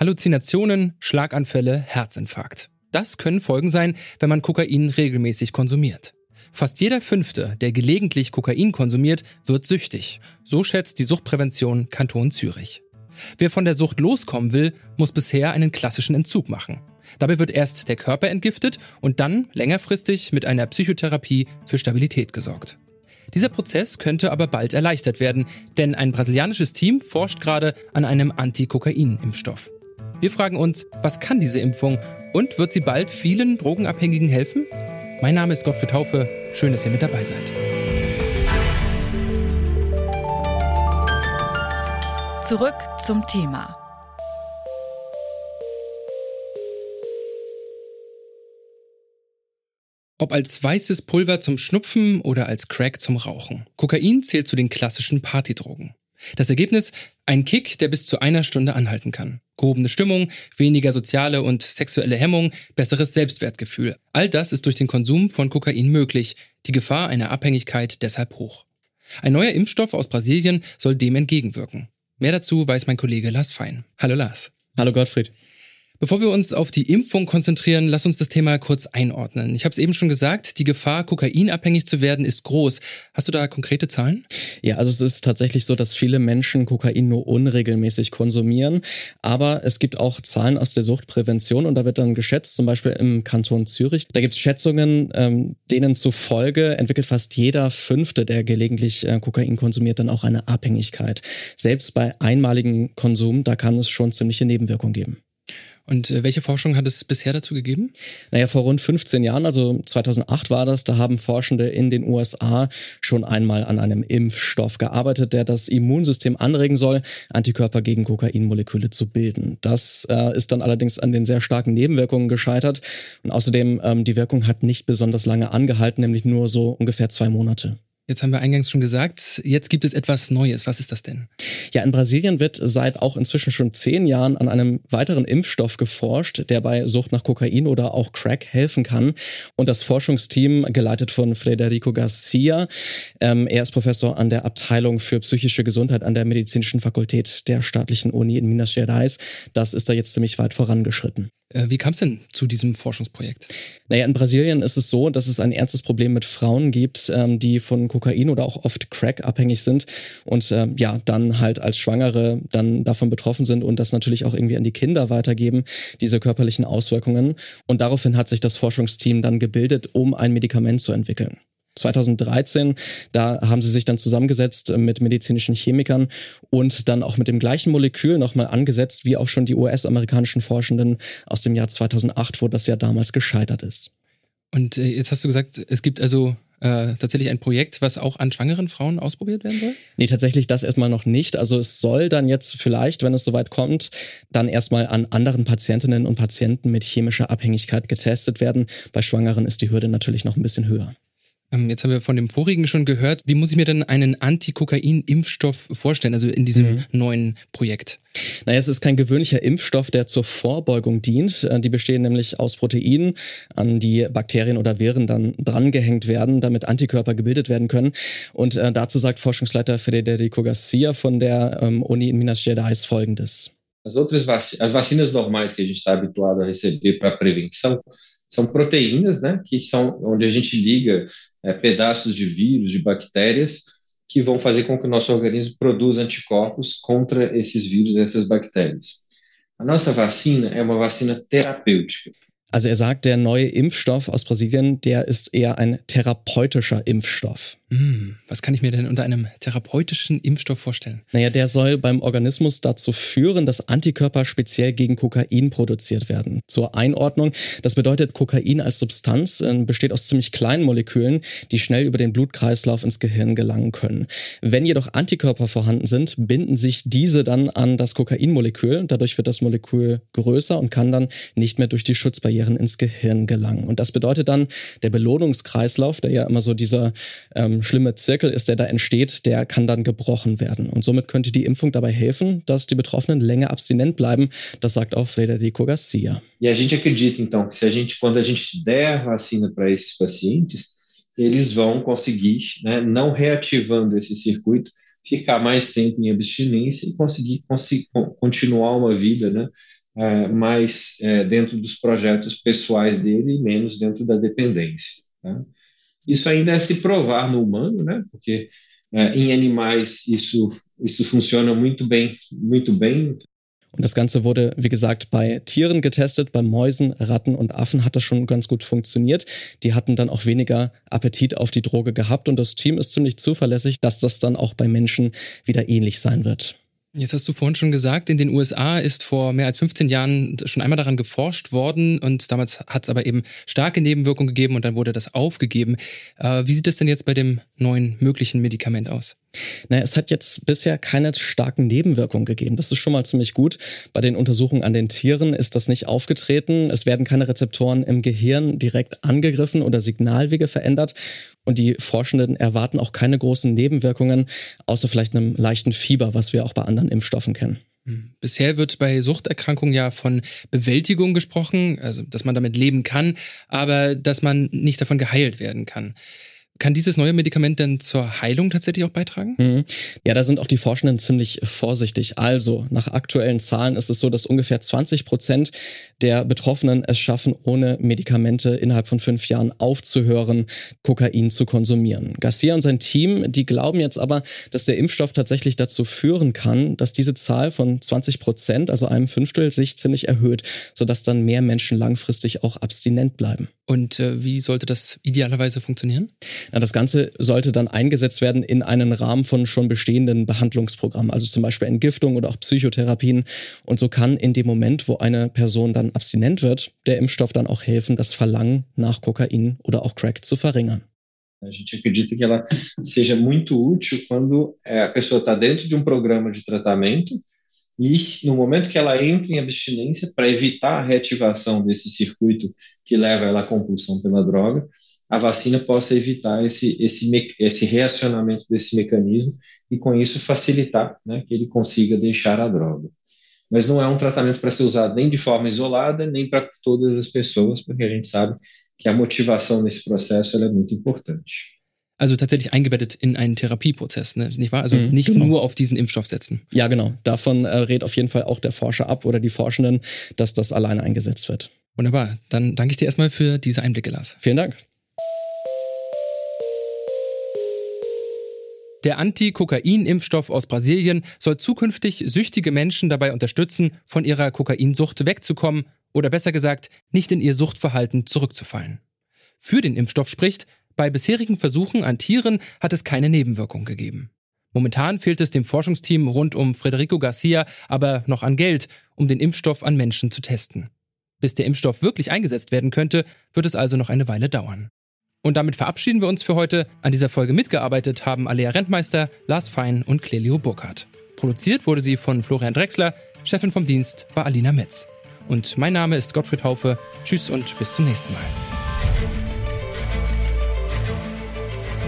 Halluzinationen, Schlaganfälle, Herzinfarkt. Das können Folgen sein, wenn man Kokain regelmäßig konsumiert. Fast jeder Fünfte, der gelegentlich Kokain konsumiert, wird süchtig. So schätzt die Suchtprävention Kanton Zürich. Wer von der Sucht loskommen will, muss bisher einen klassischen Entzug machen. Dabei wird erst der Körper entgiftet und dann längerfristig mit einer Psychotherapie für Stabilität gesorgt. Dieser Prozess könnte aber bald erleichtert werden, denn ein brasilianisches Team forscht gerade an einem Anti-Kokain-Impfstoff. Wir fragen uns, was kann diese Impfung und wird sie bald vielen Drogenabhängigen helfen? Mein Name ist Gottfried Taufe. Schön, dass ihr mit dabei seid. Zurück zum Thema. Ob als weißes Pulver zum Schnupfen oder als Crack zum Rauchen. Kokain zählt zu den klassischen Partydrogen. Das Ergebnis? Ein Kick, der bis zu einer Stunde anhalten kann. Gehobene Stimmung, weniger soziale und sexuelle Hemmung, besseres Selbstwertgefühl. All das ist durch den Konsum von Kokain möglich, die Gefahr einer Abhängigkeit deshalb hoch. Ein neuer Impfstoff aus Brasilien soll dem entgegenwirken. Mehr dazu weiß mein Kollege Lars Fein. Hallo Lars. Hallo Gottfried. Bevor wir uns auf die Impfung konzentrieren, lass uns das Thema kurz einordnen. Ich habe es eben schon gesagt, die Gefahr, kokainabhängig zu werden, ist groß. Hast du da konkrete Zahlen? Ja, also es ist tatsächlich so, dass viele Menschen Kokain nur unregelmäßig konsumieren. Aber es gibt auch Zahlen aus der Suchtprävention und da wird dann geschätzt, zum Beispiel im Kanton Zürich. Da gibt es Schätzungen, ähm, denen zufolge entwickelt fast jeder Fünfte, der gelegentlich äh, Kokain konsumiert, dann auch eine Abhängigkeit. Selbst bei einmaligem Konsum, da kann es schon ziemliche Nebenwirkungen geben. Und äh, welche Forschung hat es bisher dazu gegeben? Naja, vor rund 15 Jahren, also 2008 war das, da haben Forschende in den USA schon einmal an einem Impfstoff gearbeitet, der das Immunsystem anregen soll, Antikörper gegen Kokainmoleküle zu bilden. Das äh, ist dann allerdings an den sehr starken Nebenwirkungen gescheitert. Und außerdem, ähm, die Wirkung hat nicht besonders lange angehalten, nämlich nur so ungefähr zwei Monate. Jetzt haben wir eingangs schon gesagt, jetzt gibt es etwas Neues. Was ist das denn? Ja, in Brasilien wird seit auch inzwischen schon zehn Jahren an einem weiteren Impfstoff geforscht, der bei Sucht nach Kokain oder auch Crack helfen kann. Und das Forschungsteam, geleitet von Frederico Garcia, ähm, er ist Professor an der Abteilung für psychische Gesundheit an der Medizinischen Fakultät der staatlichen Uni in Minas Gerais, das ist da jetzt ziemlich weit vorangeschritten. Äh, wie kam es denn zu diesem Forschungsprojekt? Naja, in Brasilien ist es so, dass es ein ernstes Problem mit Frauen gibt, ähm, die von Kokain oder auch oft Crack abhängig sind und ähm, ja, dann halt als Schwangere dann davon betroffen sind und das natürlich auch irgendwie an die Kinder weitergeben, diese körperlichen Auswirkungen. Und daraufhin hat sich das Forschungsteam dann gebildet, um ein Medikament zu entwickeln. 2013. Da haben sie sich dann zusammengesetzt mit medizinischen Chemikern und dann auch mit dem gleichen Molekül nochmal angesetzt, wie auch schon die US-amerikanischen Forschenden aus dem Jahr 2008, wo das ja damals gescheitert ist. Und äh, jetzt hast du gesagt, es gibt also äh, tatsächlich ein Projekt, was auch an schwangeren Frauen ausprobiert werden soll? Nee, tatsächlich das erstmal noch nicht. Also es soll dann jetzt vielleicht, wenn es soweit kommt, dann erstmal an anderen Patientinnen und Patienten mit chemischer Abhängigkeit getestet werden. Bei Schwangeren ist die Hürde natürlich noch ein bisschen höher. Ähm, jetzt haben wir von dem vorigen schon gehört. Wie muss ich mir denn einen Anti-Kokain-Impfstoff vorstellen, also in diesem mhm. neuen Projekt? Naja, es ist kein gewöhnlicher Impfstoff, der zur Vorbeugung dient. Äh, die bestehen nämlich aus Proteinen, an die Bakterien oder Viren dann drangehängt werden, damit Antikörper gebildet werden können. Und äh, dazu sagt Forschungsleiter Federico Garcia von der ähm, Uni in Minas Gerais folgendes. As outras vacinas, as vacinas normais que a gente está habituado a receber para prevenção são proteínas, né, que são onde a gente liga é, pedaços de vírus, de bactérias, que vão fazer com que o nosso organismo produza anticorpos contra esses vírus e essas bactérias. A nossa vacina é uma vacina terapêutica. Also er sagt, der neue Impfstoff aus Brasilien, der ist eher ein therapeutischer Impfstoff. Hm, was kann ich mir denn unter einem therapeutischen Impfstoff vorstellen? Naja, der soll beim Organismus dazu führen, dass Antikörper speziell gegen Kokain produziert werden. Zur Einordnung, das bedeutet, Kokain als Substanz äh, besteht aus ziemlich kleinen Molekülen, die schnell über den Blutkreislauf ins Gehirn gelangen können. Wenn jedoch Antikörper vorhanden sind, binden sich diese dann an das Kokainmolekül. Dadurch wird das Molekül größer und kann dann nicht mehr durch die Schutzbarrieren ins Gehirn gelangen. Und das bedeutet dann, der Belohnungskreislauf, der ja immer so dieser ähm, schlimme Zirkel ist, der da entsteht, der kann dann gebrochen werden. Und somit könnte die Impfung dabei helfen, dass die Betroffenen länger abstinent bleiben. Das sagt auch Frederico Garcia. E a gente acredita então que se a gente, quando a gente der vacina para esses pacientes, eles vão conseguir, né, não reativando esse circuito, ficar mais tempo em abstinência e conseguir, continuar uma vida, né, mais dentro dos projetos pessoais dele e menos dentro da dependência. Tá? Isso ainda é se provar no humano, né? Porque äh, em animais isso isso funciona muito bem, muito bem. Und das Ganze wurde, wie gesagt, bei Tieren getestet, bei Mäusen, Ratten und Affen hat das schon ganz gut funktioniert. Die hatten dann auch weniger Appetit auf die Droge gehabt und das Team ist ziemlich zuverlässig, dass das dann auch bei Menschen wieder ähnlich sein wird. Jetzt hast du vorhin schon gesagt, in den USA ist vor mehr als 15 Jahren schon einmal daran geforscht worden und damals hat es aber eben starke Nebenwirkungen gegeben und dann wurde das aufgegeben. Äh, wie sieht es denn jetzt bei dem neuen möglichen Medikament aus? Naja, es hat jetzt bisher keine starken Nebenwirkungen gegeben. Das ist schon mal ziemlich gut. Bei den Untersuchungen an den Tieren ist das nicht aufgetreten. Es werden keine Rezeptoren im Gehirn direkt angegriffen oder Signalwege verändert. Und die Forschenden erwarten auch keine großen Nebenwirkungen, außer vielleicht einem leichten Fieber, was wir auch bei anderen Impfstoffen kennen. Hm. Bisher wird bei Suchterkrankungen ja von Bewältigung gesprochen, also dass man damit leben kann, aber dass man nicht davon geheilt werden kann. Kann dieses neue Medikament denn zur Heilung tatsächlich auch beitragen? Mhm. Ja, da sind auch die Forschenden ziemlich vorsichtig. Also, nach aktuellen Zahlen ist es so, dass ungefähr 20 Prozent der Betroffenen es schaffen, ohne Medikamente innerhalb von fünf Jahren aufzuhören, Kokain zu konsumieren. Garcia und sein Team, die glauben jetzt aber, dass der Impfstoff tatsächlich dazu führen kann, dass diese Zahl von 20 Prozent, also einem Fünftel, sich ziemlich erhöht, sodass dann mehr Menschen langfristig auch abstinent bleiben. Und äh, wie sollte das idealerweise funktionieren? Na, das Ganze sollte dann eingesetzt werden in einen Rahmen von schon bestehenden Behandlungsprogrammen, also zum Beispiel Entgiftung oder auch Psychotherapien. Und so kann in dem Moment, wo eine Person dann abstinent wird, der Impfstoff dann auch helfen, das Verlangen nach Kokain oder auch Crack zu verringern. A gente acredita que ela seja muito útil quando a pessoa está dentro de um programa de tratamento e no momento que ela entra em abstinência, para evitar a reativação desse circuito que leva ela à compulsão pela droga, a vacina possa evitar esse, esse, esse reacionamento desse mecanismo e, com isso, facilitar né, que ele consiga deixar a droga. Mas não é um tratamento para ser usado nem de forma isolada, nem para todas as pessoas, porque a gente sabe que a motivação nesse processo é muito importante. Also tatsächlich eingebettet in einen Therapieprozess, ne? nicht wahr? Also mhm, nicht genau. nur auf diesen Impfstoff setzen. Ja, genau. Davon äh, rät auf jeden Fall auch der Forscher ab oder die Forschenden, dass das alleine eingesetzt wird. Wunderbar. Dann danke ich dir erstmal für diese Einblicke, Lars. Vielen Dank. Der Anti-Kokain-Impfstoff aus Brasilien soll zukünftig süchtige Menschen dabei unterstützen, von ihrer Kokainsucht wegzukommen oder besser gesagt, nicht in ihr Suchtverhalten zurückzufallen. Für den Impfstoff spricht, bei bisherigen Versuchen an Tieren hat es keine Nebenwirkung gegeben. Momentan fehlt es dem Forschungsteam rund um Federico Garcia aber noch an Geld, um den Impfstoff an Menschen zu testen. Bis der Impfstoff wirklich eingesetzt werden könnte, wird es also noch eine Weile dauern. Und damit verabschieden wir uns für heute. An dieser Folge mitgearbeitet haben Alea Rentmeister, Lars Fein und Clelio Burkhardt. Produziert wurde sie von Florian Drexler, Chefin vom Dienst war Alina Metz. Und mein Name ist Gottfried Haufe. Tschüss und bis zum nächsten Mal.